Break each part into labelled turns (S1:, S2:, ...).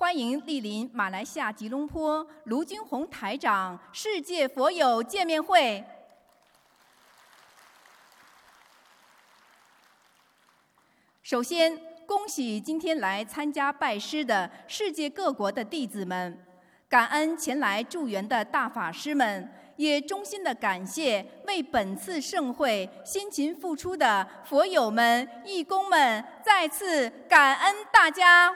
S1: 欢迎莅临马来西亚吉隆坡卢军宏台长世界佛友见面会。首先，恭喜今天来参加拜师的世界各国的弟子们，感恩前来助缘的大法师们，也衷心的感谢为本次盛会辛勤付出的佛友们、义工们，再次感恩大家。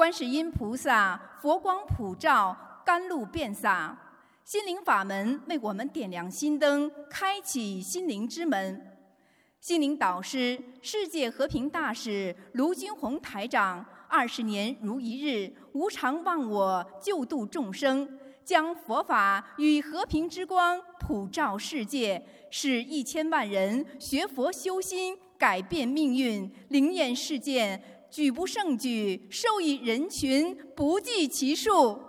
S1: 观世音菩萨佛光普照，甘露遍洒。心灵法门为我们点亮心灯，开启心灵之门。心灵导师、世界和平大使卢军宏台长，二十年如一日，无常忘我，救度众生，将佛法与和平之光普照世界，使一千万人学佛修心，改变命运，灵验事件举不胜举，受益人群不计其数。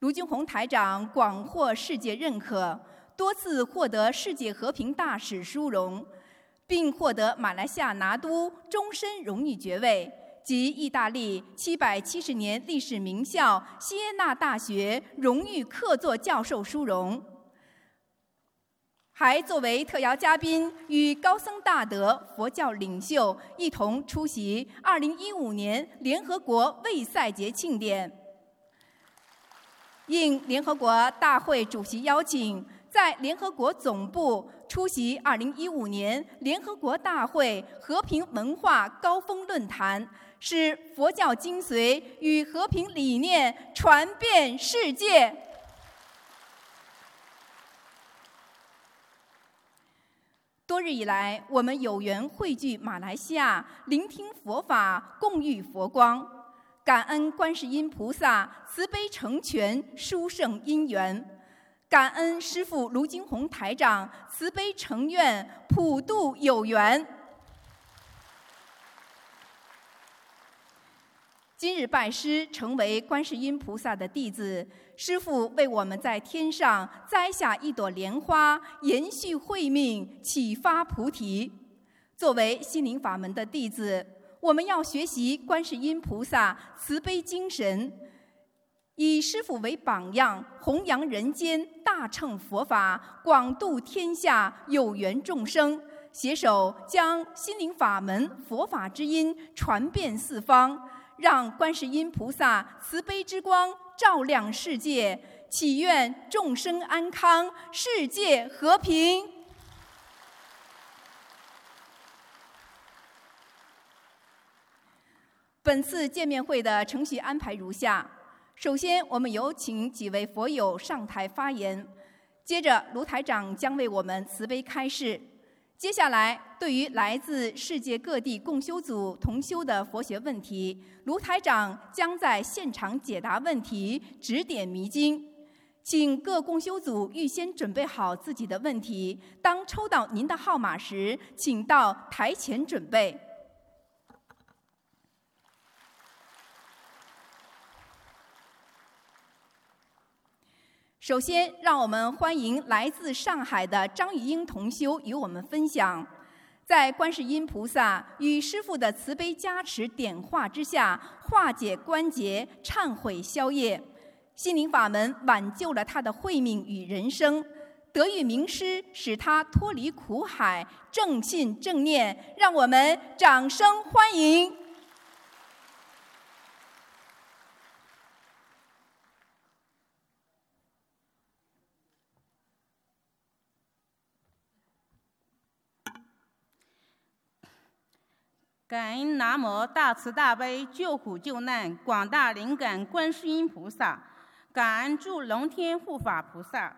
S1: 卢军宏台长广获世界认可，多次获得世界和平大使殊荣，并获得马来西亚拿督终身荣誉爵位及意大利七百七十年历史名校锡耶纳大学荣誉客座教授殊荣，还作为特邀嘉宾与高僧大德、佛教领袖一同出席二零一五年联合国卫赛节庆典。应联合国大会主席邀请，在联合国总部出席2015年联合国大会和平文化高峰论坛，使佛教精髓与和平理念传遍世界。多日以来，我们有缘汇聚马来西亚，聆听佛法，共遇佛光。感恩观世音菩萨慈悲成全殊胜因缘，感恩师父卢金红台长慈悲成愿普度有缘。今日拜师，成为观世音菩萨的弟子，师父为我们在天上栽下一朵莲花，延续慧命，启发菩提。作为心灵法门的弟子。我们要学习观世音菩萨慈悲精神，以师父为榜样，弘扬人间大乘佛法，广度天下有缘众生，携手将心灵法门佛法之音传遍四方，让观世音菩萨慈悲之光照亮世界，祈愿众生安康，世界和平。本次见面会的程序安排如下：首先，我们有请几位佛友上台发言；接着，卢台长将为我们慈悲开示；接下来，对于来自世界各地共修组同修的佛学问题，卢台长将在现场解答问题，指点迷津。请各共修组预先准备好自己的问题，当抽到您的号码时，请到台前准备。首先，让我们欢迎来自上海的张玉英同修与我们分享，在观世音菩萨与师父的慈悲加持点化之下，化解关节、忏悔消业，心灵法门挽救了他的慧命与人生，得遇名师，使他脱离苦海，正信正念，让我们掌声欢迎。
S2: 感恩南无大慈大悲救苦救难广大灵感观世音菩萨，感恩诸龙天护法菩萨，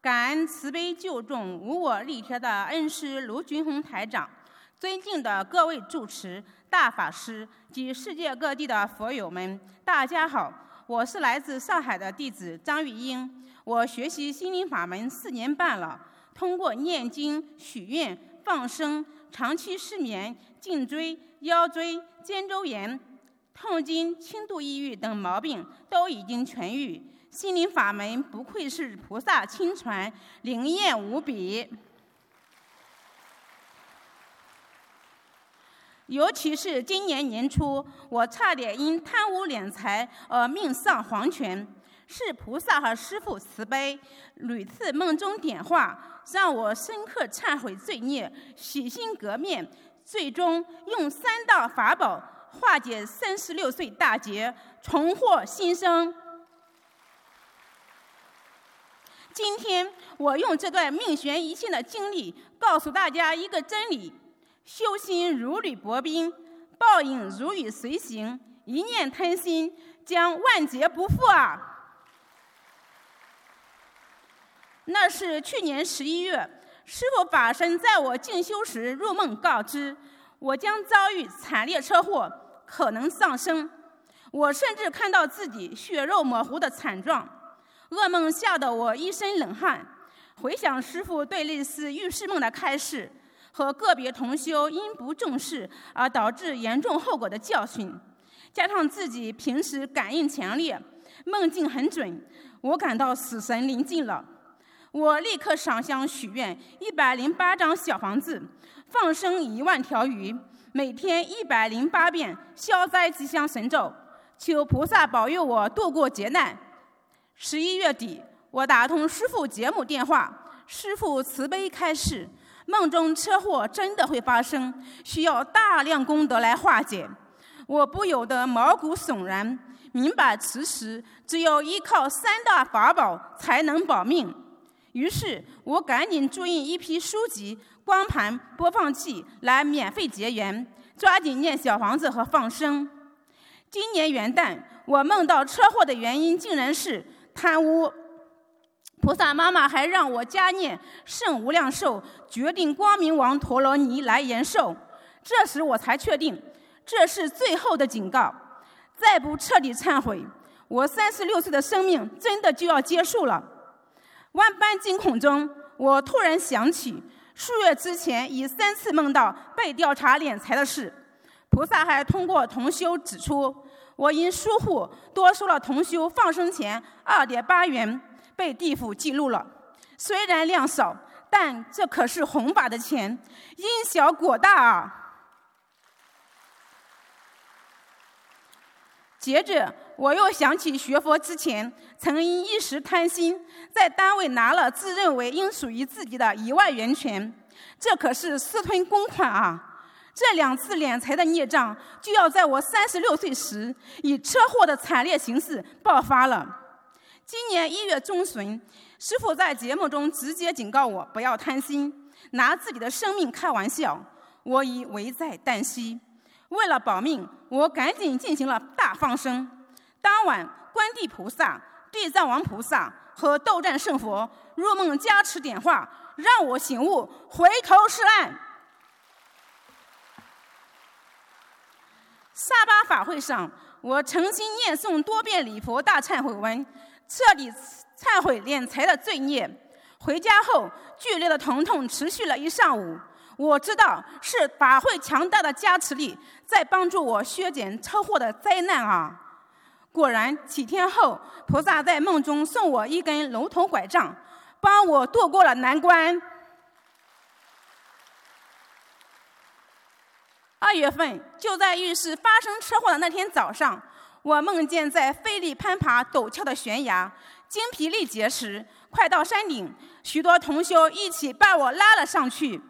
S2: 感恩慈悲救众无我利他的恩师卢军宏台长，尊敬的各位主持、大法师及世界各地的佛友们，大家好，我是来自上海的弟子张玉英，我学习心灵法门四年半了，通过念经、许愿、放生，长期失眠、颈椎。腰椎、肩周炎、痛经、轻度抑郁等毛病都已经痊愈。心灵法门不愧是菩萨亲传，灵验无比。尤其是今年年初，我差点因贪污敛财而命丧黄泉，是菩萨和师父慈悲，屡次梦中点化，让我深刻忏悔罪孽，洗心革面，最终用三大法宝化解三十六岁大劫，重获新生。今天，我用这段命悬一线的经历，告诉大家一个真理。修心如履薄冰，报应如影随形。一念贪心，将万劫不复啊！那是去年十一月，师父法身在我静修时入梦告知，我将遭遇惨烈车祸，可能丧生。我甚至看到自己血肉模糊的惨状，噩梦吓得我一身冷汗。回想师父对类似预示梦的开示。和个别同修因不重视而导致严重后果的教训，加上自己平时感应强烈，梦境很准，我感到死神临近了。我立刻上香许愿，一百零八张小房子，放生一万条鱼，每天一百零八遍消灾吉祥神咒，求菩萨保佑我度过劫难。十一月底，我打通师父节目电话，师父慈悲开示。梦中车祸真的会发生，需要大量功德来化解。我不由得毛骨悚然，明白此时只有依靠三大法宝才能保命。于是我赶紧注印一批书籍、光盘、播放器来免费结缘，抓紧念小房子和放生。今年元旦，我梦到车祸的原因竟然是贪污。菩萨妈妈还让我加念圣无量寿决定光明王陀罗尼来延寿，这时我才确定这是最后的警告，再不彻底忏悔，我三十六岁的生命真的就要结束了。万般惊恐中，我突然想起数月之前已三次梦到被调查敛财的事，菩萨还通过同修指出，我因疏忽多收了同修放生钱二点八元。被地府记录了，虽然量少，但这可是弘法的钱，因小果大啊！接着，我又想起学佛之前，曾因一时贪心，在单位拿了自认为应属于自己的一万元钱，这可是私吞公款啊！这两次敛财的孽障，就要在我三十六岁时，以车祸的惨烈形式爆发了。今年一月中旬，师傅在节目中直接警告我不要贪心，拿自己的生命开玩笑，我已危在旦夕。为了保命，我赶紧进行了大放生。当晚，观地菩萨、地藏王菩萨和斗战胜佛入梦加持点化，让我醒悟，回头是岸。沙巴法会上，我诚心念诵多遍礼佛大忏悔文。彻底忏悔敛财的罪孽。回家后，剧烈的疼痛持续了一上午。我知道是法会强大的加持力在帮助我削减车祸的灾难啊！果然，几天后，菩萨在梦中送我一根龙头拐杖，帮我度过了难关。二月份，就在浴室发生车祸的那天早上。我梦见在费力攀爬陡峭的悬崖，精疲力竭时，快到山顶，许多同修一起把我拉了上去。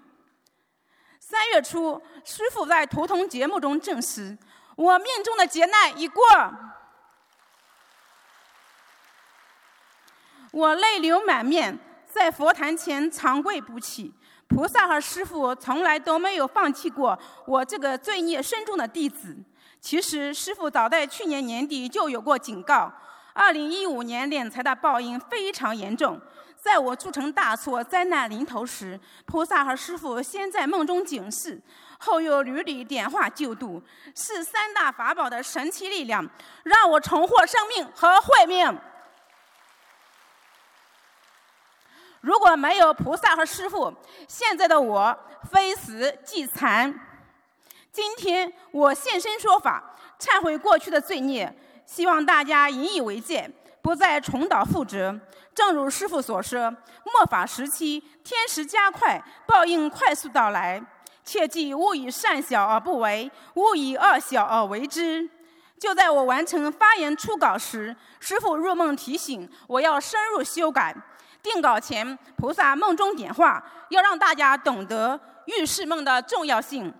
S2: 三月初，师傅在图腾节目中证实，我命中的劫难已过。我泪流满面，在佛坛前长跪不起。菩萨和师傅从来都没有放弃过我这个罪孽深重的弟子。其实，师傅早在去年年底就有过警告：，二零一五年敛财的报应非常严重。在我铸成大错、灾难临头时，菩萨和师傅先在梦中警示，后又屡屡点化救度，是三大法宝的神奇力量，让我重获生命和慧命。如果没有菩萨和师傅，现在的我非死即残。今天我现身说法，忏悔过去的罪孽，希望大家引以为戒，不再重蹈覆辙。正如师父所说，末法时期，天时加快，报应快速到来。切记勿以善小而不为，勿以恶小而为之。就在我完成发言初稿时，师父入梦提醒我要深入修改。定稿前，菩萨梦中点化，要让大家懂得遇事梦的重要性，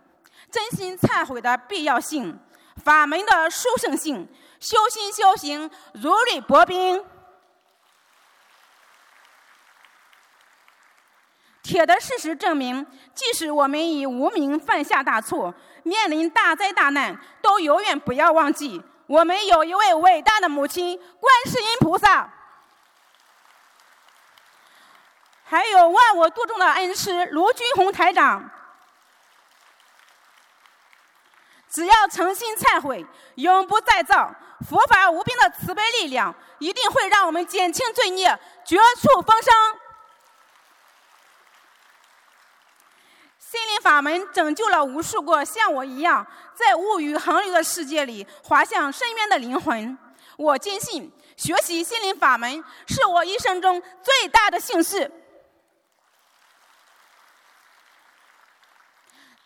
S2: 真心忏悔的必要性，法门的殊胜性，修心修行如履薄冰。铁的事实证明，即使我们以无名犯下大错，面临大灾大难，都永远不要忘记，我们有一位伟大的母亲——观世音菩萨，还有万我度众的恩师卢军宏台长。只要诚心忏悔，永不再造，佛法无边的慈悲力量，一定会让我们减轻罪孽，绝处逢生。心灵法门拯救了无数个像我一样在物欲横流的世界里滑向深渊的灵魂。我坚信，学习心灵法门是我一生中最大的幸事。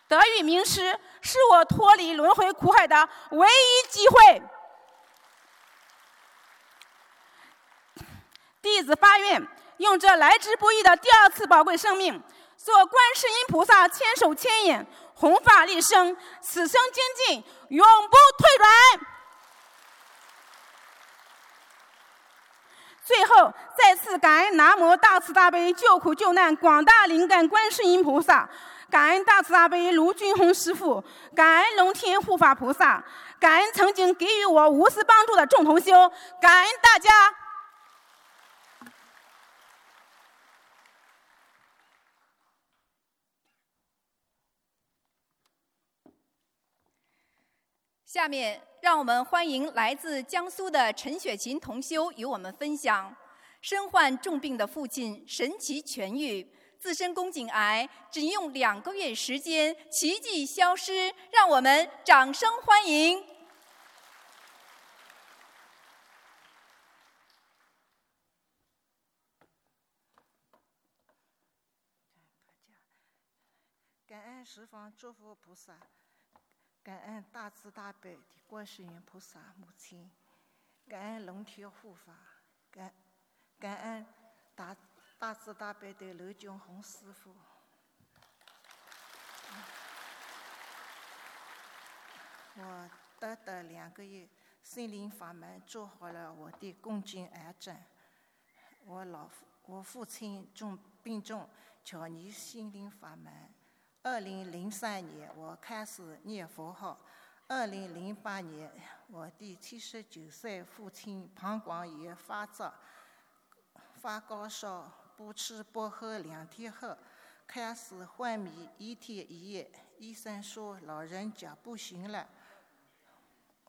S2: 得遇名师，是我脱离轮回苦海的唯一机会。弟子发愿，用这来之不易的第二次宝贵生命。做观世音菩萨千手千眼，弘法利生，此生精进，永不退转。最后，再次感恩南无大慈大悲救苦救难广大灵感观世音菩萨，感恩大慈大悲卢俊宏师父，感恩龙天护法菩萨，感恩曾经给予我无私帮助的众同修，感恩大家。
S1: 下面，让我们欢迎来自江苏的陈雪琴同修与我们分享：身患重病的父亲神奇痊愈，自身宫颈癌只用两个月时间奇迹消失，让我们掌声欢迎！
S3: 感恩十方诸佛菩萨。感恩大慈大悲的观世音菩萨母亲，感恩龙天护法，感感恩大大慈大悲的刘军宏师傅。我短短两个月，心灵法门做好了我的宫颈癌症。我老父我父亲重病重，巧你心灵法门。二零零三年，我开始念佛号。二零零八年，我的七十九岁父亲膀胱炎发作，发高烧，不吃不喝两天后，开始昏迷，一天一夜。医生说老人家不行了，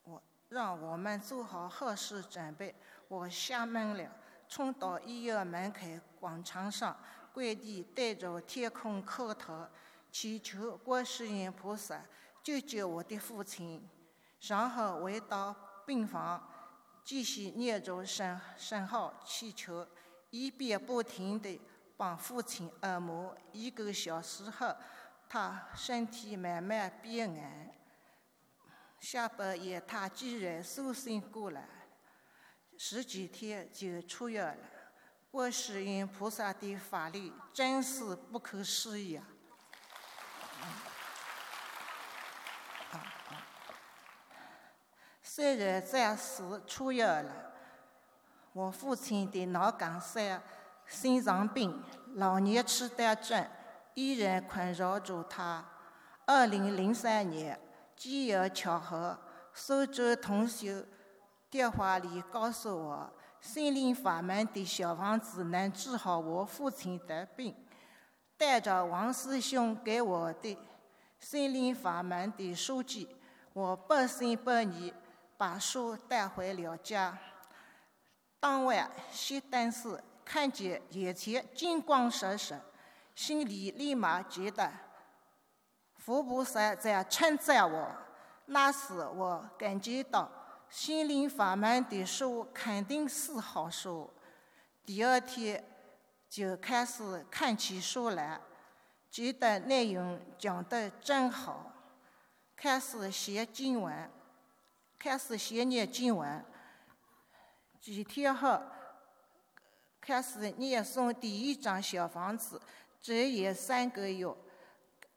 S3: 我让我们做好后事准备。我吓懵了，冲到医院门口广场上跪地，对着天空磕头。祈求观世音菩萨救救我的父亲，然后回到病房，继续念着圣圣号祈求，一边不停地帮父亲按摩。一个小时后，他身体慢慢变硬，下半夜他居然苏醒过来，十几天就出院了。观世音菩萨的法力真是不可思议啊！虽然暂时出院了，我父亲的脑梗塞、心脏病、老年痴呆症依然困扰着他。二零零三年，机缘巧合，苏州同修电话里告诉我，心灵法门的小房子能治好我父亲的病。带着王师兄给我的心灵法门的书籍，我半信半疑。把书带回了家。当晚熄灯时，看见眼前金光闪闪，心里立马觉得佛菩萨在称赞我。那时我感觉到心灵法门的书肯定是好书。第二天就开始看起书来，觉得内容讲得真好，开始写经文，开始写念经文。几天后，开始念诵第一张小房子，这也三个月。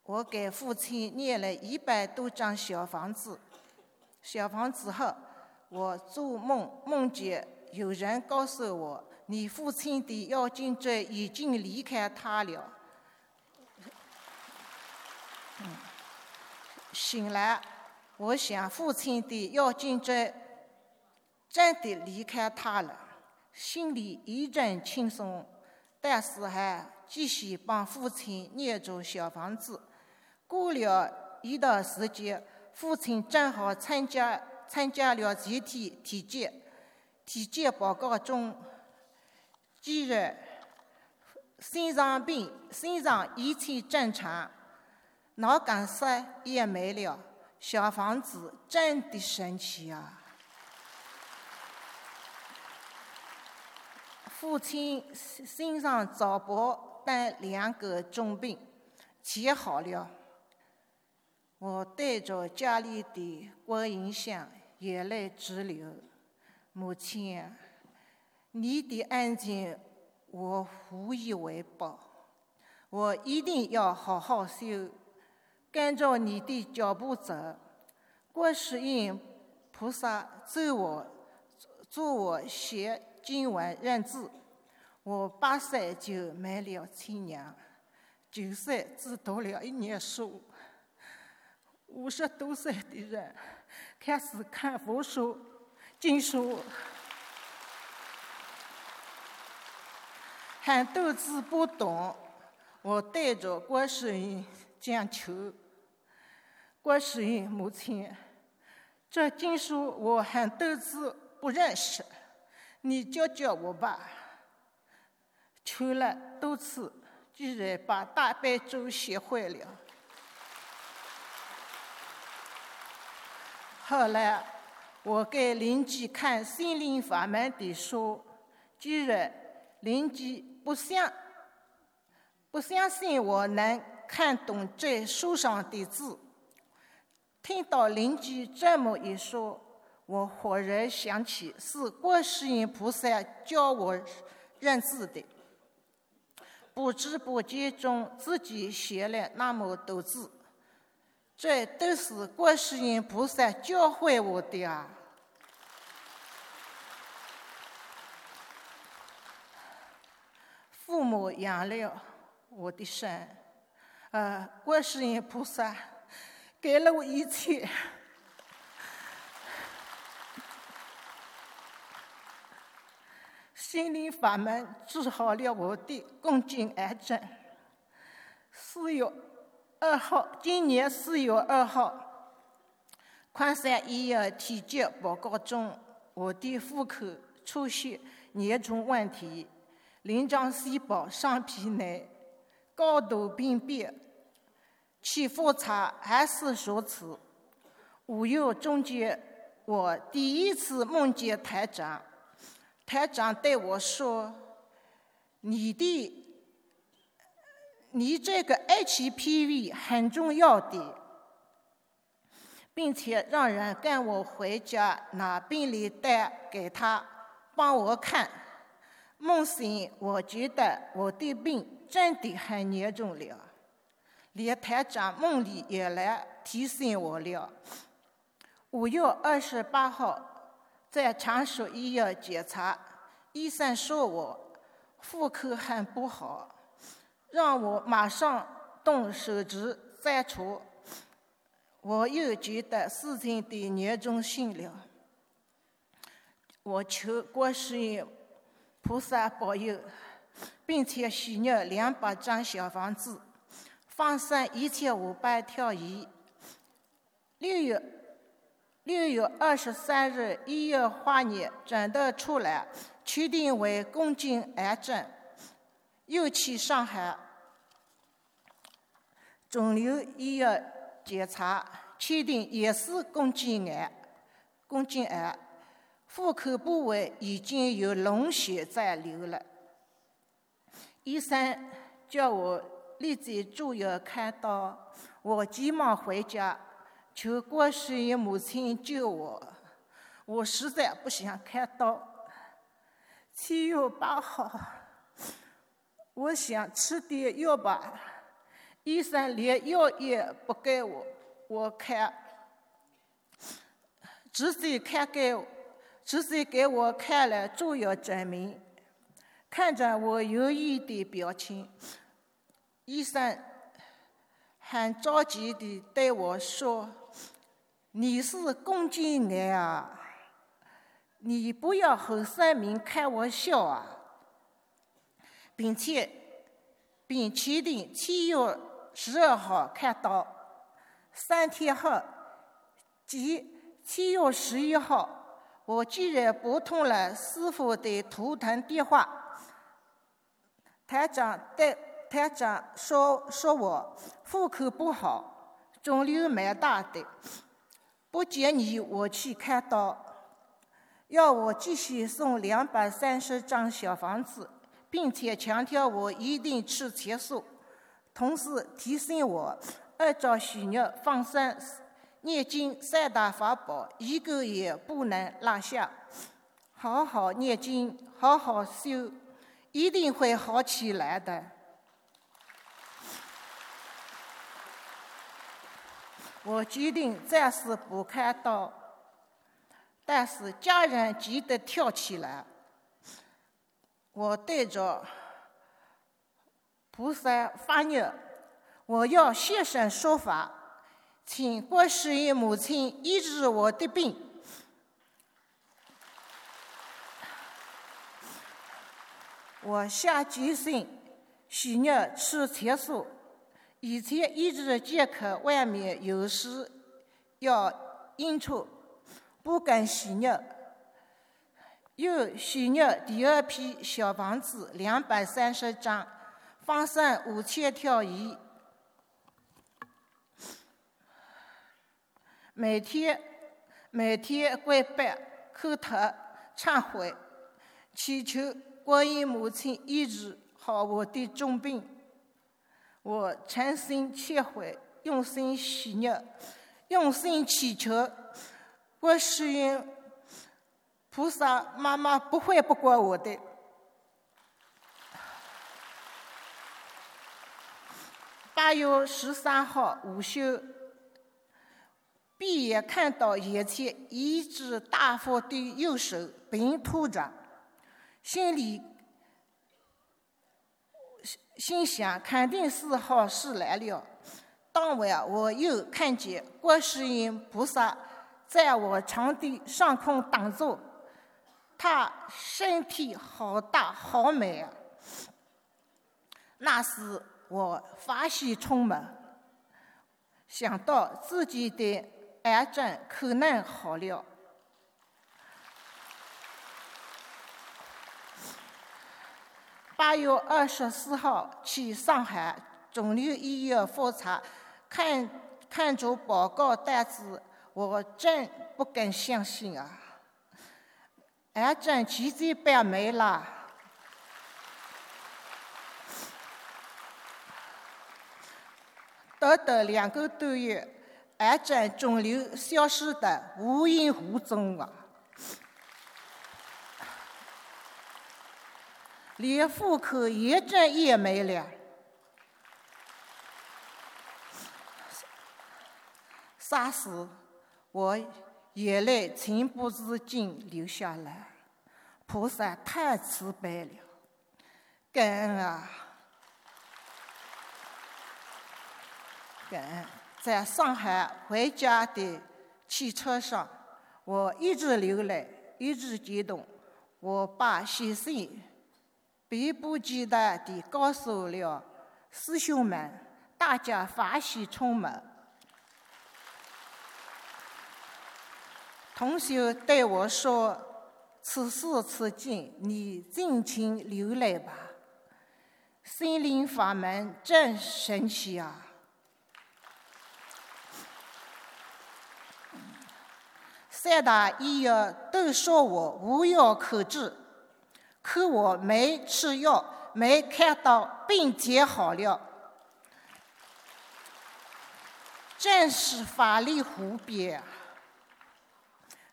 S3: 我给父亲念了一百多张小房子，小房子后，我做梦梦见有人告诉我，你父亲的妖精者已经离开他了。醒来，我想父亲的妖精者真的离开他了，心里一阵轻松，但是还继续帮父亲念着小房子。过了一段时间，父亲正好参加参加了集体体检，体检报告中，既然心脏病，心脏一切正常，脑梗塞也没了。小房子真的神奇啊！父亲身上早搏等两个重病，全好了。我带着家里的观音像，眼泪直流。母亲，你的恩情我无以为报，我一定要好好修，跟着你的脚步走。观世音菩萨助我，助我学经文认字。我八岁就没了亲娘，九岁只读了一年书。五十多岁的人。开始看佛书、经书，很多字不懂，我对着观世音讲求：“观世音母亲，这经书我很多字不认识，你教教我吧。”求了多次，居然把大悲咒学会了。后来，我给邻居看心灵法门的书，居然邻居不相不相信我能看懂这书上的字。听到邻居这么一说，我忽然想起是观世音菩萨教我认字的，不知不觉中自己写了那么多字。这都是观世音菩萨教会我的啊！父母养了我的生，呃，观世音菩萨给了我一切，心灵法门治好了我的宫颈癌症，四月。二号，今年四月二号，昆山医院体检报告中，我的妇科出现严重问题，鳞状细胞上皮内高度病变，去复查还是如此。五月中间，我第一次梦见台长，台长对我说：“你的。”你这个 HPV 很重要的，并且让人跟我回家拿病历单给他帮我看。梦醒，我觉得我的病真的很严重了，连台长梦里也来提醒我了。五月二十八号在长寿医院检查，医生说我妇科很不好。让我马上动手指摘除，我又觉得事情的严重性了。我求观世音菩萨保佑，并且许愿两百张小房子，放生一千五百条鱼。六月六月二十三日，医院化验诊断出来，确定为宫颈癌症。又去上海肿瘤医院检查，确定也是宫颈癌。宫颈癌户口部位已经有脓血在流了。医生叫我立即住院开刀，我急忙回家求观世音母亲救我。我实在不想开刀。七月八号，我想吃点药吧，医生连药也不给我，我看，直接看给，直接给我看了住院证明。看着我犹豫的表情，医生很着急地对我说：“你是宫颈癌啊，你不要和三明开玩笑啊！”并且并确定七月十二号开刀。三天后，即七月十一号，我居然拨通了师傅的图腾电话。台长对台长说：“说我户口不好，肿瘤蛮大的，不建议我去开刀，要我继续送两百三十张小房子，并且强调我一定吃切素，同时提醒我按照许愿放生、念经三大法宝，一个也不能落下，好好念经，好好修。”一定会好起来的。我决定暂时不开刀，但是家人急得跳起来。我对着菩萨发愿，我要现身说法，请观世音母亲医治我的病。我下决心，许愿吃切素，以前一直借口外面有事要应酬，不敢许愿。又许愿第二批小房子两百三十张，放生五千条鱼，每天每天跪拜磕头忏悔，祈求。观音母亲医治好我的重病，我诚心忏悔，用心许愿，用心祈求，观世音菩萨妈妈不会不管我的。八月十三号午休，闭眼看到眼前一只大佛的右手平托着。心里心想，肯定是好事来了。当晚，我又看见观世音菩萨在我床的上空打坐，他身体好大好美啊！那时我法喜充满，想到自己的癌症可能好了。八月二十四号去上海肿瘤医院复查，看看着报告单子，我真不敢相信啊！癌症奇迹般没了，短短两个多月，癌症肿瘤消失得无影无踪啊！连户口一证也没了，霎时我眼泪情不自禁流下来。菩萨太慈悲了，感恩啊！感恩，在上海回家的汽车上，我一直流泪，一直激动。我把写信。迫不及待地告诉了师兄们，大家欢喜充满。同学对我说：“此时此景，你尽情流泪吧。心灵法门真神奇啊！三大医药都说我无药可治，可我没吃药，没看到病减好了，真是法力无边。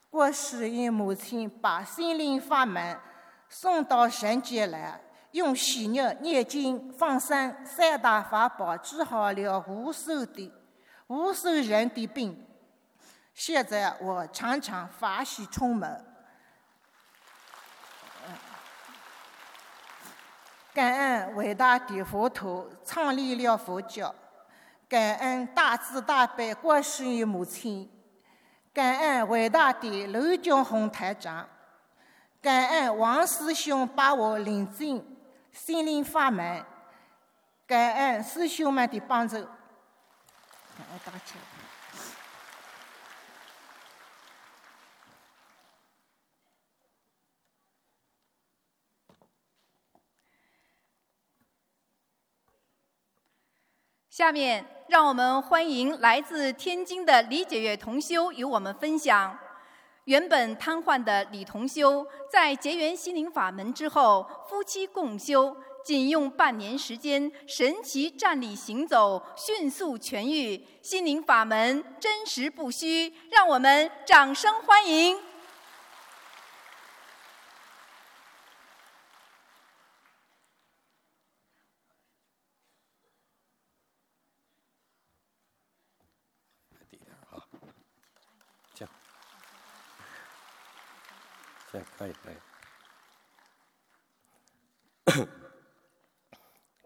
S3: 观世音母亲把心灵法门送到人间来。用喜肉念经放生三大法宝治好了无数的无数人的病，现在我常常法喜充满。感恩伟大的佛陀创立了佛教，感恩大慈大悲观世音母亲，感恩伟大的卢俊宏台长，感恩王师兄把我领进。心灵法门，感恩师兄们的帮助。
S1: 下面，让我们欢迎来自天津的李解月同修与我们分享。原本瘫痪的李同修，在结缘心灵法门之后，夫妻共修，仅用半年时间，神奇站立行走，迅速痊愈。心灵法门真实不虚，让我们掌声欢迎。
S4: 可以可以。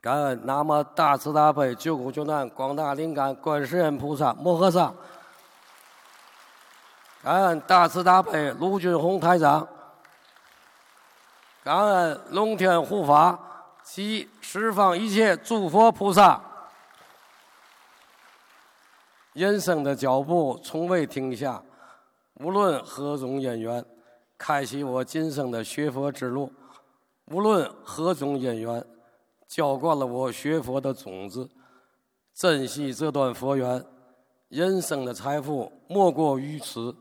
S4: 感恩南无大慈大悲救苦救难广大灵感观世音菩萨摩诃萨。感恩大慈大悲卢俊宏台长。感恩龙天护法及十方一切诸佛菩萨。人生的脚步从未停下，无论何种因缘。开启我今生的学佛之路，无论何种因缘，浇灌了我学佛的种子。珍惜这段佛缘，人生的财富莫过于此。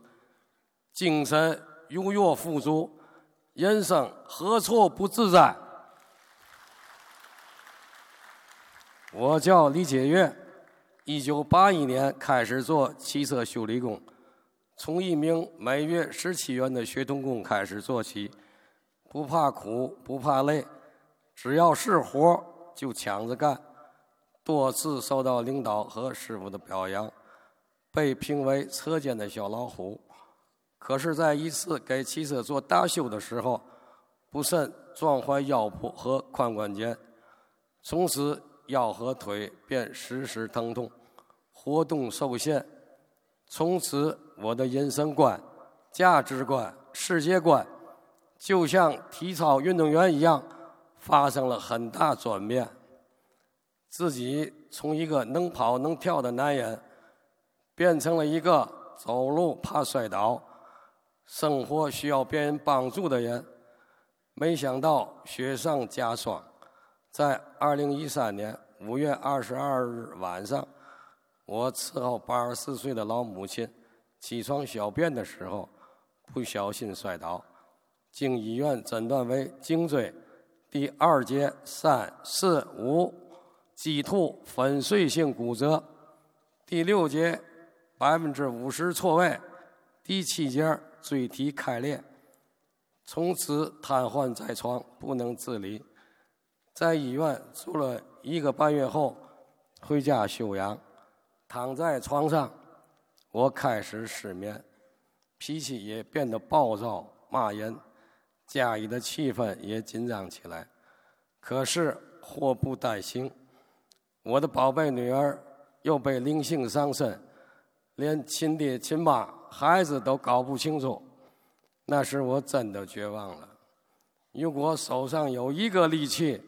S4: 精神优越富足，人生何处不自在？我叫李解月，一九八一年开始做汽车修理工。从一名每月十七元的学徒工开始做起，不怕苦不怕累，只要是活就抢着干。多次受到领导和师傅的表扬，被评为车间的小老虎。可是，在一次给汽车做大修的时候，不慎撞坏腰部和髋关节，从此腰和腿便时时疼痛，活动受限。从此，我的人生观、价值观、世界观，就像体操运动员一样，发生了很大转变。自己从一个能跑能跳的男人，变成了一个走路怕摔倒、生活需要别人帮助的人。没想到雪上加霜，在二零一三年五月二十二日晚上。我伺候八十四岁的老母亲起床小便的时候，不小心摔倒，经医院诊断为颈椎第二节三四五棘突粉碎性骨折，第六节百分之五十错位，第七节椎体开裂，从此瘫痪在床，不能自理。在医院住了一个半月后，回家休养。躺在床上，我开始失眠，脾气也变得暴躁，骂人，家里的气氛也紧张起来。可是祸不单行，我的宝贝女儿又被灵性上身，连亲爹亲妈、孩子都搞不清楚。那时我真的绝望了。如果手上有一个利器，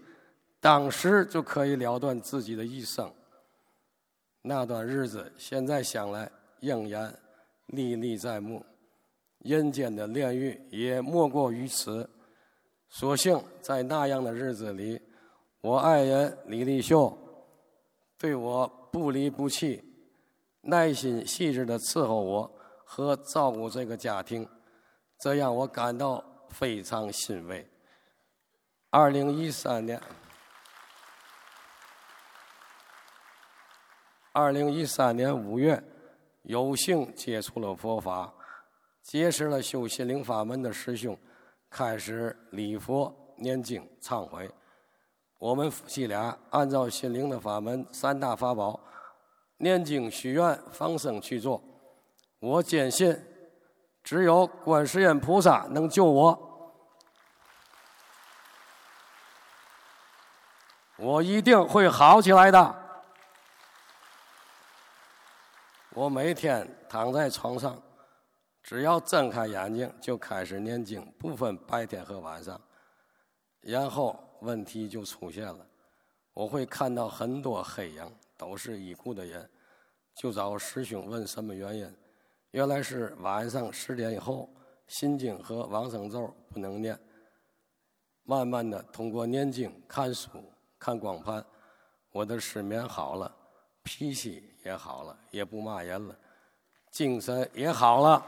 S4: 当时就可以了断自己的一生。那段日子，现在想来仍然历历在目。人间的炼狱也莫过于此。所幸在那样的日子里，我爱人李丽秀对我不离不弃，耐心细致的伺候我和照顾这个家庭，这让我感到非常欣慰。二零一三年，二零一三年五月，有幸接触了佛法，结识了修心灵法门的师兄，开始礼佛、念经、忏悔。我们夫妻俩按照心灵的法门三大法宝，念经许愿、放生去做。我坚信，只有观世音菩萨能救我，我一定会好起来的。我每天躺在床上，只要睁开眼睛就开始念经，不分白天和晚上。然后问题就出现了，我会看到很多黑影，都是已故的人，就找师兄问什么原因。原来是晚上十点以后，心经和往生咒不能念。慢慢的，通过念经、看书、看光盘，我的失眠好了，脾气也好了，也不骂人了，精神也好了。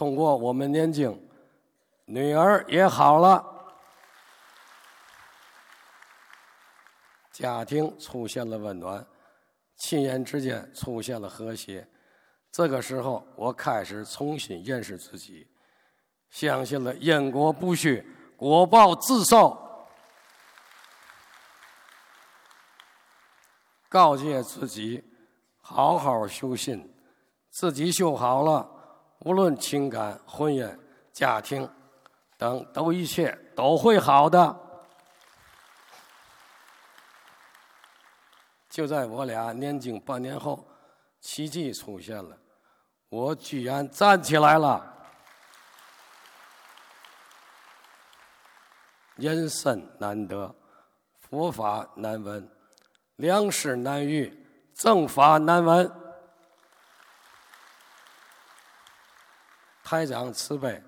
S4: 通过我们念经，女儿也好了，家庭出现了温暖。亲人之间出现了和谐，这个时候我开始重新认识自己，相信了因果不虚，果报自受。告诫自己好好修心，自己修好了，无论情感、婚姻、家庭等，都一切都会好的。就在我俩念经半年后，奇迹出现了，我居然站起来了。人生难得，佛法难闻，良师难遇，正法难闻。台长慈悲，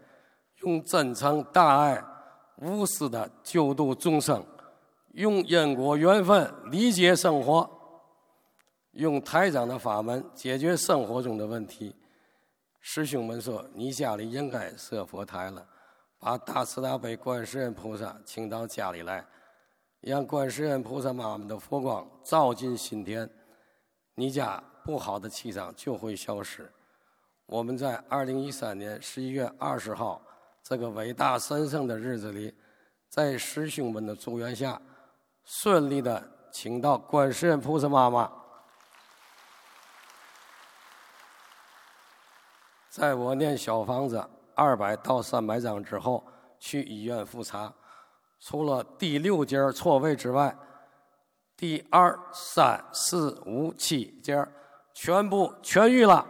S4: 用真诚大爱、无私的救度众生。用因果缘分理解生活，用台长的法门解决生活中的问题。师兄们说：“你家里应该设佛台了，把大慈大悲观世音菩萨请到家里来，让观世音菩萨妈妈的佛光照进心田，你家不好的气场就会消失。”我们在二零一三年十一月二十号这个伟大神圣的日子里，在师兄们的祝愿下。顺利的请到观世音菩萨妈妈，在我念小房子二百到三百张之后，去医院复查，除了第六节错位之外，第二、三、四、五、七节全部痊愈了，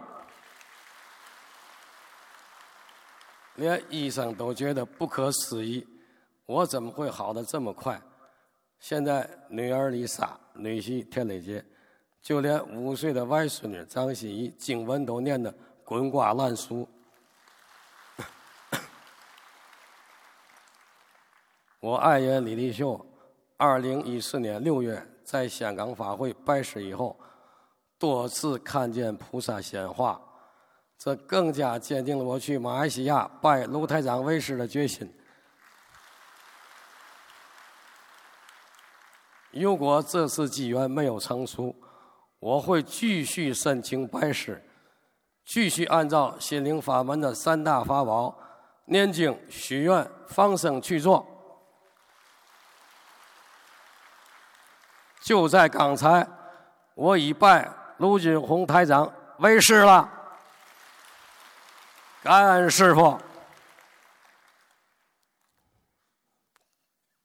S4: 连医生都觉得不可思议，我怎么会好的这么快？现在女儿李莎、女婿田磊杰，就连五岁的外孙女张欣怡，经文都念得滚瓜烂熟。我爱人李丽秀，二零一四年六月在香港法会拜师以后，多次看见菩萨显化，这更加坚定了我去马来西亚拜卢台长为师的决心。如果这次机缘没有成熟，我会继续申请拜师，继续按照心灵法门的三大法宝念经、许愿、放生去做。就在刚才，我已拜卢俊宏台长为师了，感恩师傅，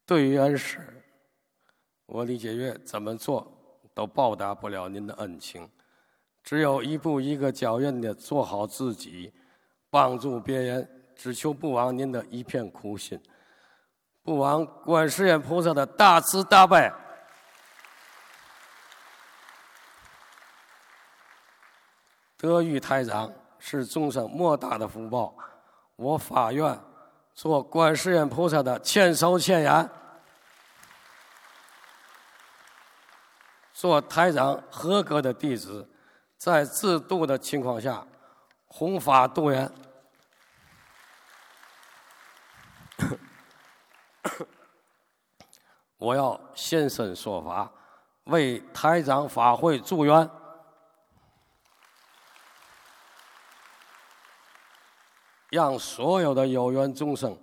S4: 对于恩师。我李解月怎么做都报答不了您的恩情，只有一步一个脚印的做好自己，帮助别人，只求不枉您的一片苦心，不枉观世音菩萨的大慈大悲。得遇台长是众生莫大的福报，我发愿做观世音菩萨的千手千眼。做台长合格的弟子，在自度的情况下，弘法度人。我要现身说法，为台长法会助愿，让所有的有缘众生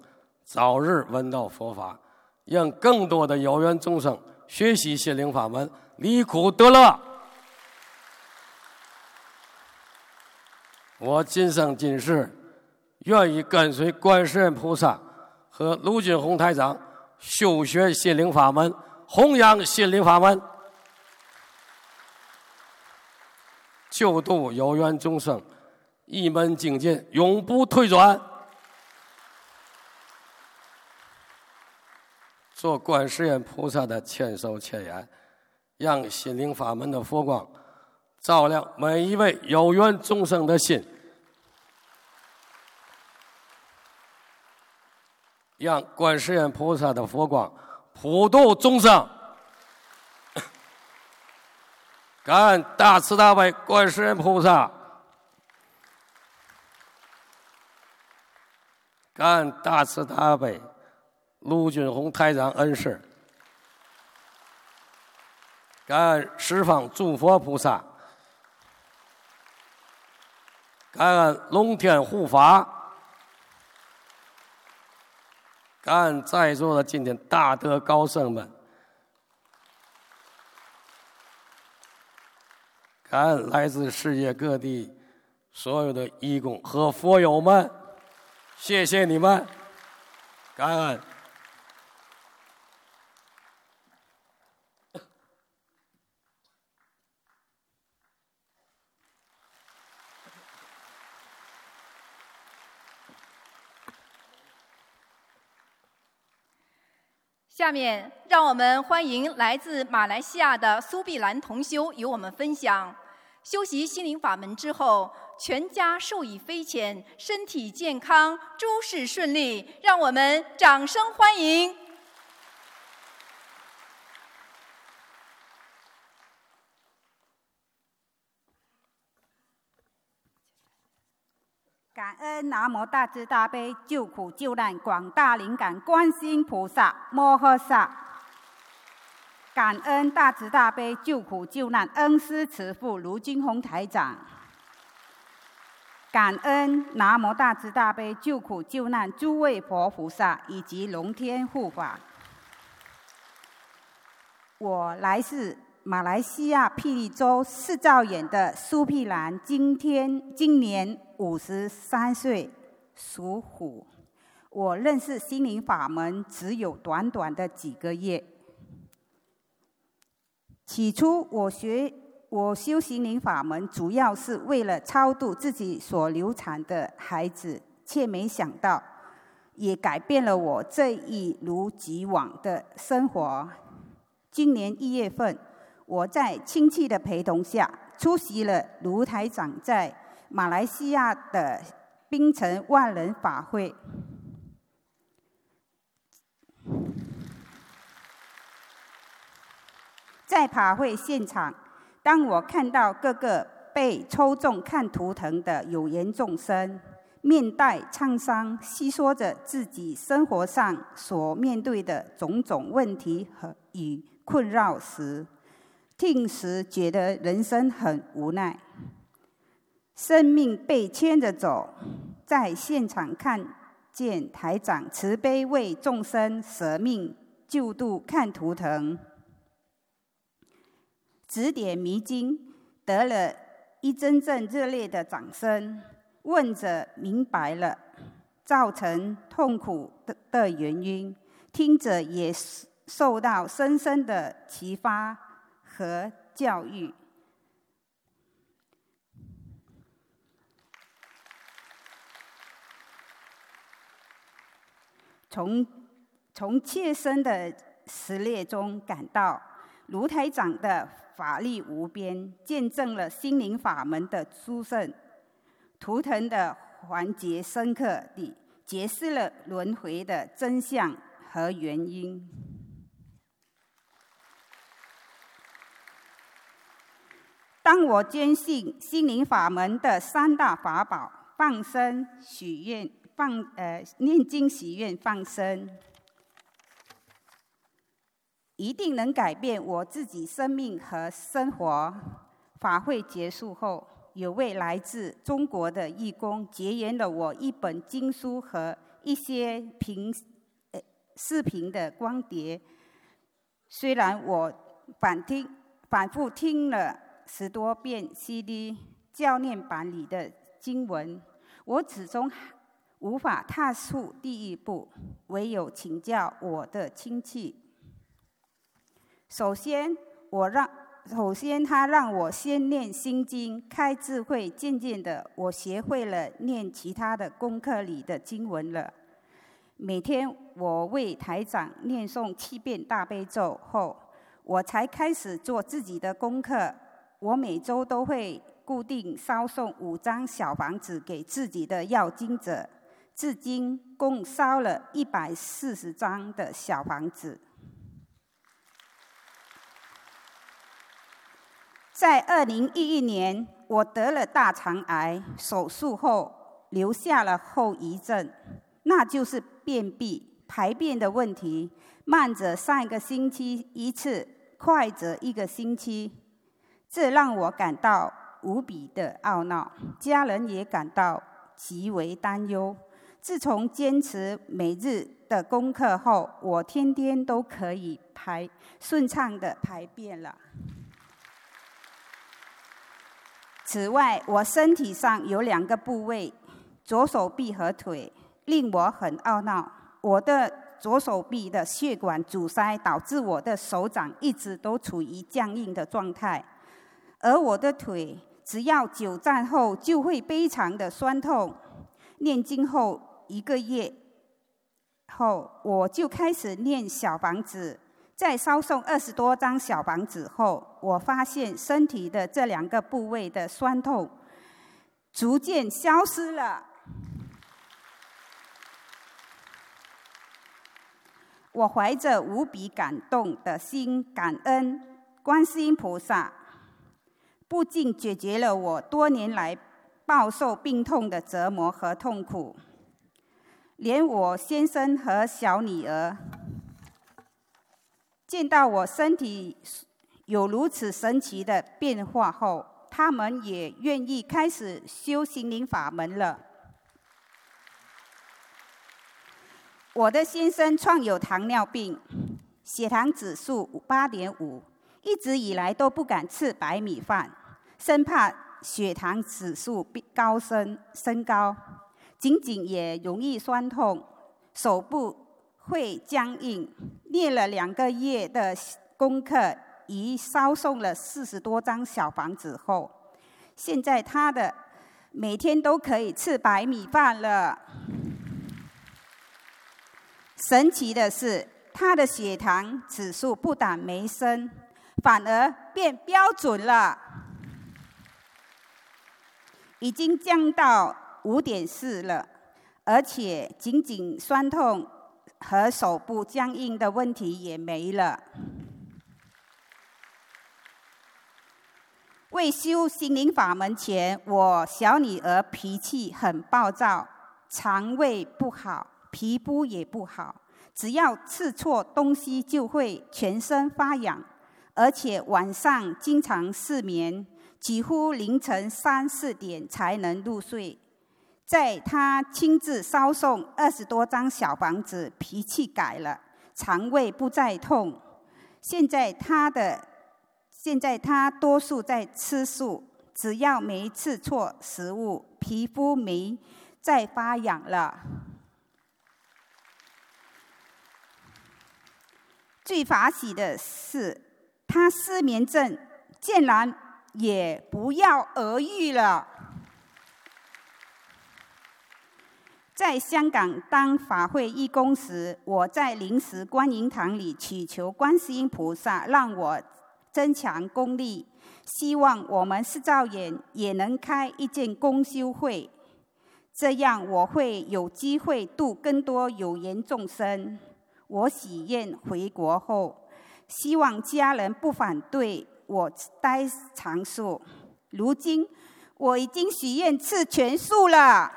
S4: 早日闻到佛法，让更多的有缘众生学习心灵法门，离苦得乐。我今生今世愿意跟随观世音菩萨和卢俊宏台长。修学心灵法门，弘扬心灵法门，救度有缘众生，一门精进，永不退转。做观世音菩萨的千手千眼，让心灵法门的佛光照亮每一位有缘众生的心。让观世音菩萨的佛光普度众生，感恩大慈大悲观世音菩萨，感恩大慈大悲卢俊宏台长恩师，感恩十方诸佛菩萨，感恩龙天护法。感恩在座的今天大德高僧们，感恩来自世界各地所有的义工和佛友们，谢谢你们，感恩。
S1: 下面，让我们欢迎来自马来西亚的苏碧兰同修与我们分享：修习心灵法门之后，全家受益匪浅，身体健康，诸事顺利。让我们掌声欢迎！
S5: 感恩南无大慈大悲救苦救难广大灵感观世音菩萨摩诃萨。感恩大慈大悲救苦救难恩师慈父卢金红台长。感恩南无大慈大悲救苦救难诸位佛菩萨以及龙天护法。我来自。马来西亚霹雳州四兆远的苏碧兰，今天今年五十三岁，属虎。我认识心灵法门只有短短的几个月。起初我学我修心灵法门，主要是为了超度自己所流产的孩子，却没想到，也改变了我这一如既往的生活。今年一月份。我在亲戚的陪同下出席了卢台长在马来西亚的槟城万人法会。在法会现场，当我看到各个被抽中看图腾的有缘众生，面带沧桑，细说着自己生活上所面对的种种问题和与困扰时，听时觉得人生很无奈，生命被牵着走，在现场看见台长慈悲为众生舍命救度，看图腾，指点迷津，得了一阵阵热烈的掌声。问者明白了，造成痛苦的的原因，听者也受到深深的启发。和教育，从从切身的实例中感到卢台长的法力无边，见证了心灵法门的殊胜。图腾的环节深刻地解释了轮回的真相和原因。当我坚信心灵法门的三大法宝——放生、许愿、放呃念经、许愿、放生，一定能改变我自己生命和生活。法会结束后，有位来自中国的义工结缘了我一本经书和一些平视频的光碟。虽然我反听反复听了。十多遍 CD 教练版里的经文，我始终无法踏出第一步，唯有请教我的亲戚。首先，我让首先他让我先念心经，开智慧。渐渐的，我学会了念其他的功课里的经文了。每天我为台长念诵七遍大悲咒后，我才开始做自己的功课。我每周都会固定烧送五张小房子给自己的要经者，至今共烧了一百四十张的小房子。在二零一一年，我得了大肠癌，手术后留下了后遗症，那就是便秘、排便的问题，慢则上一个星期一次，快则一个星期。这让我感到无比的懊恼，家人也感到极为担忧。自从坚持每日的功课后，我天天都可以排顺畅的排便了。此外，我身体上有两个部位，左手臂和腿，令我很懊恼。我的左手臂的血管阻塞，导致我的手掌一直都处于僵硬的状态。而我的腿，只要久站后就会非常的酸痛。念经后一个月后，我就开始念小房子。在烧送二十多张小房子后，我发现身体的这两个部位的酸痛逐渐消失了。我怀着无比感动的心，感恩观世音菩萨。不仅解决了我多年来饱受病痛的折磨和痛苦，连我先生和小女儿见到我身体有如此神奇的变化后，他们也愿意开始修心灵法门了。我的先生创有糖尿病，血糖指数八点五。一直以来都不敢吃白米饭，生怕血糖指数高升升高，仅仅也容易酸痛，手部会僵硬。练了两个月的功课，已烧送了四十多张小房子后，现在他的每天都可以吃白米饭了。神奇的是，他的血糖指数不但没升。反而变标准了，已经降到五点四了，而且仅仅酸痛和手部僵硬的问题也没了。未修心灵法门前，我小女儿脾气很暴躁，肠胃不好，皮肤也不好，只要吃错东西就会全身发痒。而且晚上经常失眠，几乎凌晨三四点才能入睡。在他亲自烧送二十多张小房子，脾气改了，肠胃不再痛。现在他的，现在他多数在吃素，只要没吃错食物，皮肤没再发痒了。最法喜的是。他失眠症竟然也不药而愈了。在香港当法会义工时，我在临时观音堂里祈求观世音菩萨让我增强功力，希望我们四照眼也能开一件公修会，这样我会有机会度更多有缘众生。我喜愿回国后。希望家人不反对我待长寿。如今我已经许愿吃全素了。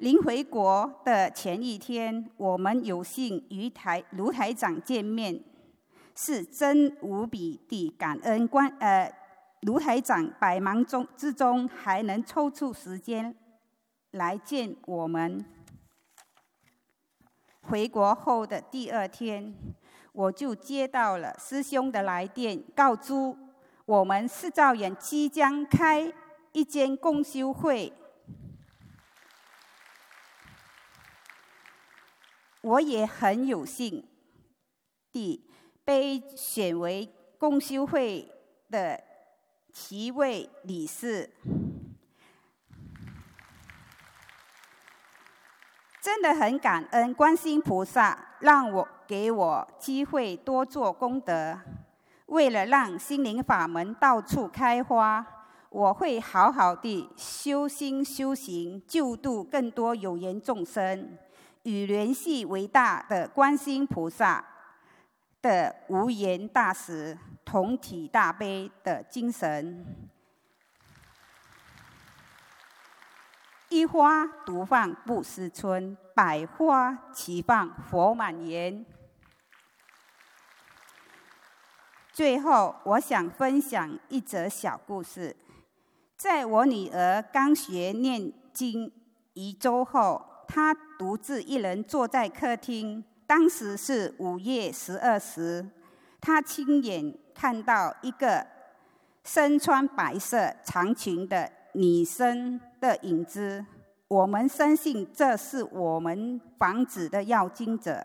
S5: 临回国的前一天，我们有幸与台卢台长见面，是真无比的感恩。关呃，卢台长百忙中之中还能抽出时间来见我们。回国后的第二天，我就接到了师兄的来电，告知我们四照院即将开一间共修会。我也很有幸地被选为共修会的七位理事。真的很感恩观世音菩萨，让我给我机会多做功德。为了让心灵法门到处开花，我会好好的修心修行，救度更多有缘众生，与联系伟大的观世音菩萨的无言大慈、同体大悲的精神。一花独放不思春，百花齐放佛满园。最后，我想分享一则小故事。在我女儿刚学念经一周后，她独自一人坐在客厅。当时是午夜十二时，她亲眼看到一个身穿白色长裙的女生。的影子，我们深信这是我们房子的要经者。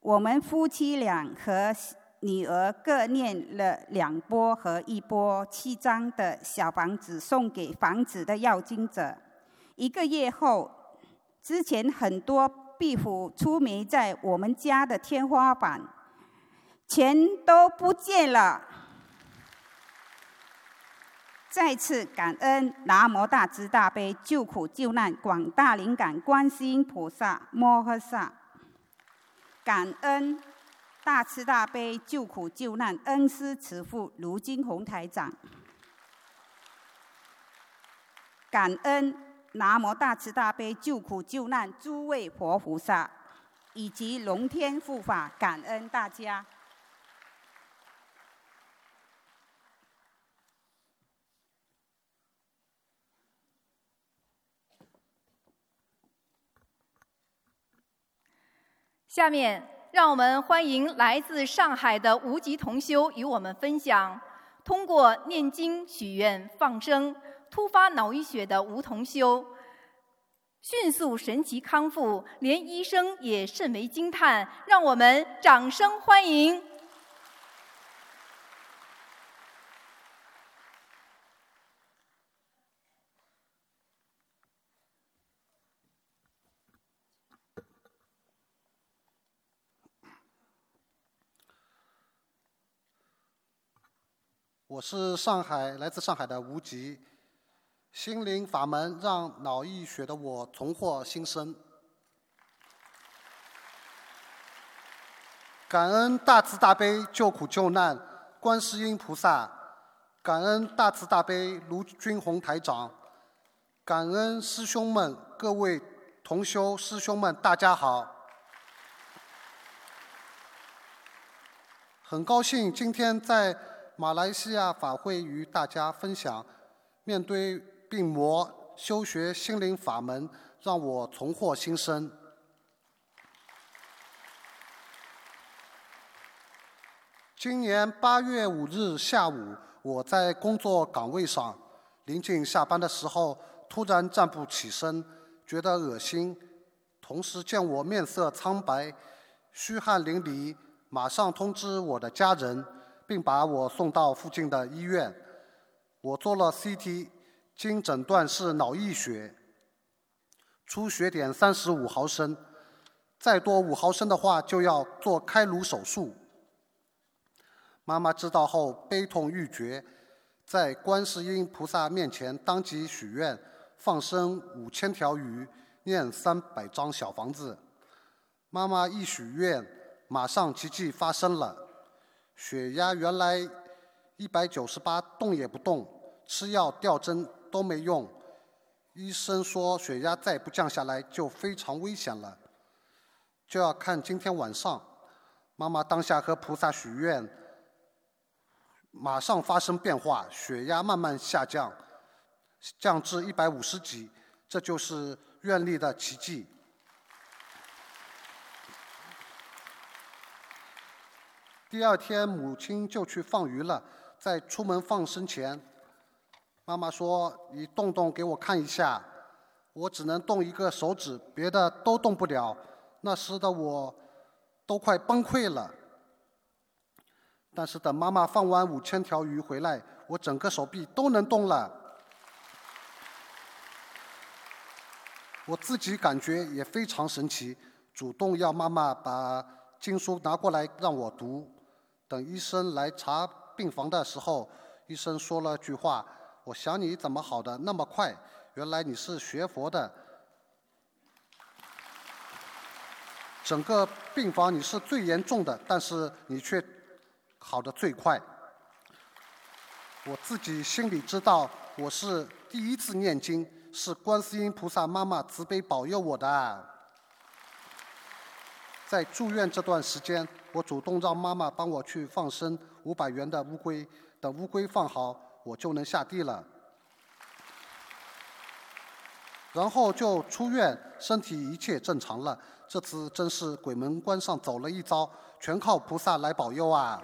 S5: 我们夫妻俩和女儿各念了两波和一波七张的小房子，送给房子的要经者。一个月后，之前很多壁虎出没在我们家的天花板，全都不见了。再次感恩南无大慈大悲救苦救难广大灵感观世音菩萨摩诃萨，感恩大慈大悲救苦救难恩师慈父卢金红台长，感恩南无大慈大悲救苦救难诸位佛菩萨以及龙天护法，感恩大家。
S1: 下面，让我们欢迎来自上海的无极同修与我们分享：通过念经许愿放生，突发脑溢血的吴同修，迅速神奇康复，连医生也甚为惊叹。让我们掌声欢迎！
S6: 我是上海来自上海的吴极，心灵法门让脑溢血的我重获新生。感恩大慈大悲救苦救难观世音菩萨，感恩大慈大悲卢军宏台长，感恩师兄们各位同修师兄们，大家好。很高兴今天在。马来西亚法会与大家分享，面对病魔修学心灵法门，让我重获新生。今年八月五日下午，我在工作岗位上，临近下班的时候，突然站不起身，觉得恶心，同时见我面色苍白、虚汗淋漓，马上通知我的家人。并把我送到附近的医院。我做了 CT，经诊断是脑溢血，出血点三十五毫升，再多五毫升的话就要做开颅手术。妈妈知道后悲痛欲绝，在观世音菩萨面前当即许愿，放生五千条鱼，念三百张小房子。妈妈一许愿，马上奇迹发生了，血压原来一百九十八，动也不动，吃药吊针都没用。医生说血压再不降下来就非常危险了，就要看今天晚上。妈妈当下和菩萨许愿，马上发生变化，血压慢慢下降，降至一百五十几，这就是愿力的奇迹。第二天，母亲就去放鱼了。在出门放生前，妈妈说：“你动动给我看一下。”我只能动一个手指，别的都动不了。那时的我都快崩溃了。但是等妈妈放完五千条鱼回来，我整个手臂都能动了。我自己感觉也非常神奇，主动要妈妈把经书拿过来让我读。等医生来查病房的时候，医生说了句话：“我想你怎么好的那么快？原来你是学佛的。整个病房你是最严重的，但是你却好的最快。”我自己心里知道，我是第一次念经，是观世音菩萨妈妈慈悲保佑我的。在住院这段时间，我主动让妈妈帮我去放生五百元的乌龟，等乌龟放好，我就能下地了。然后就出院，身体一切正常了。这次真是鬼门关上走了一遭，全靠菩萨来保佑啊！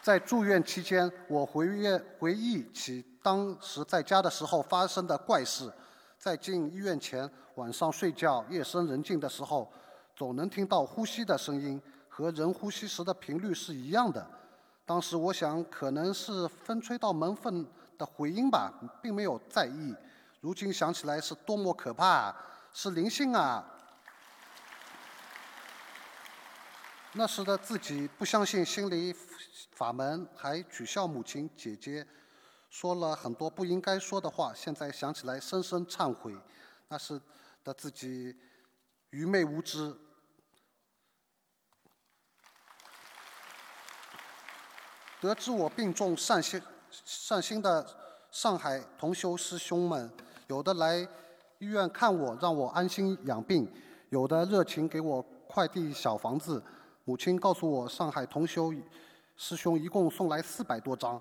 S6: 在住院期间，我回忆回忆起当时在家的时候发生的怪事。在进医院前，晚上睡觉，夜深人静的时候，总能听到呼吸的声音，和人呼吸时的频率是一样的。当时我想，可能是风吹到门缝的回音吧，并没有在意。如今想起来，是多么可怕，是灵性啊！那时的自己不相信心理法门，还取笑母亲、姐姐。说了很多不应该说的话，现在想起来深深忏悔。那时的自己愚昧无知。得知我病重，善心善心的上海同修师兄们，有的来医院看我，让我安心养病；有的热情给我快递小房子。母亲告诉我，上海同修师兄一共送来四百多张。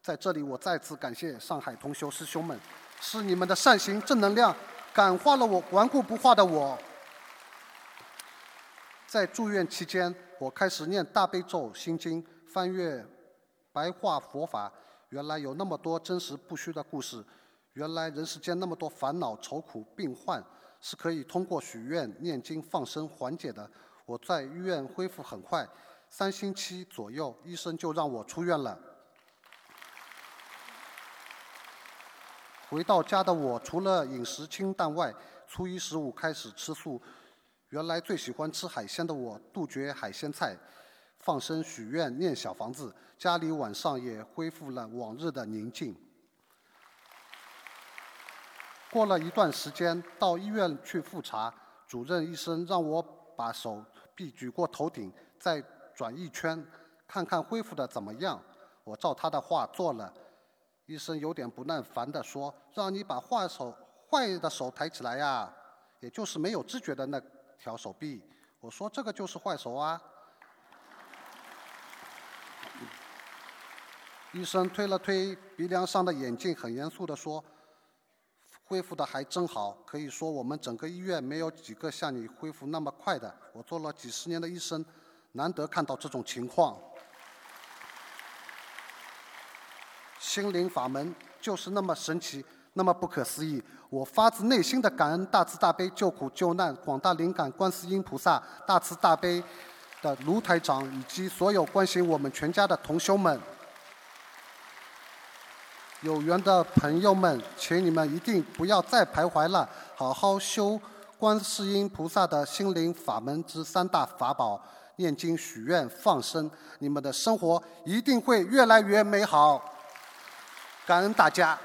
S6: 在这里，我再次感谢上海同修师兄们，是你们的善行正能量感化了我顽固不化的我。在住院期间，我开始念大悲咒、心经，翻阅白话佛法。原来有那么多真实不虚的故事，原来人世间那么多烦恼、愁苦、病患是可以通过许愿、念经、放生缓解的。我在医院恢复很快，三星期左右，医生就让我出院了。回到家的我，除了饮食清淡外，初一十五开始吃素。原来最喜欢吃海鲜的我，杜绝海鲜菜，放生许愿念小房子，家里晚上也恢复了往日的宁静。过了一段时间，到医院去复查，主任医生让我把手臂举过头顶，再转一圈，看看恢复的怎么样。我照他的话做了。医生有点不耐烦地说：“让你把坏手坏的手抬起来呀，也就是没有知觉的那条手臂。”我说：“这个就是坏手啊。”医生推了推鼻梁上的眼镜，很严肃地说：“恢复的还真好，可以说我们整个医院没有几个像你恢复那么快的。我做了几十年的医生，难得看到这种情况。”心灵法门就是那么神奇，那么不可思议。我发自内心的感恩大慈大悲救苦救难广大灵感观世音菩萨，大慈大悲的卢台长以及所有关心我们全家的同修们。有缘的朋友们，请你们一定不要再徘徊了，好好修观世音菩萨的心灵法门之三大法宝：念经、许愿、放生，你们的生活一定会越来越美好。感恩大家。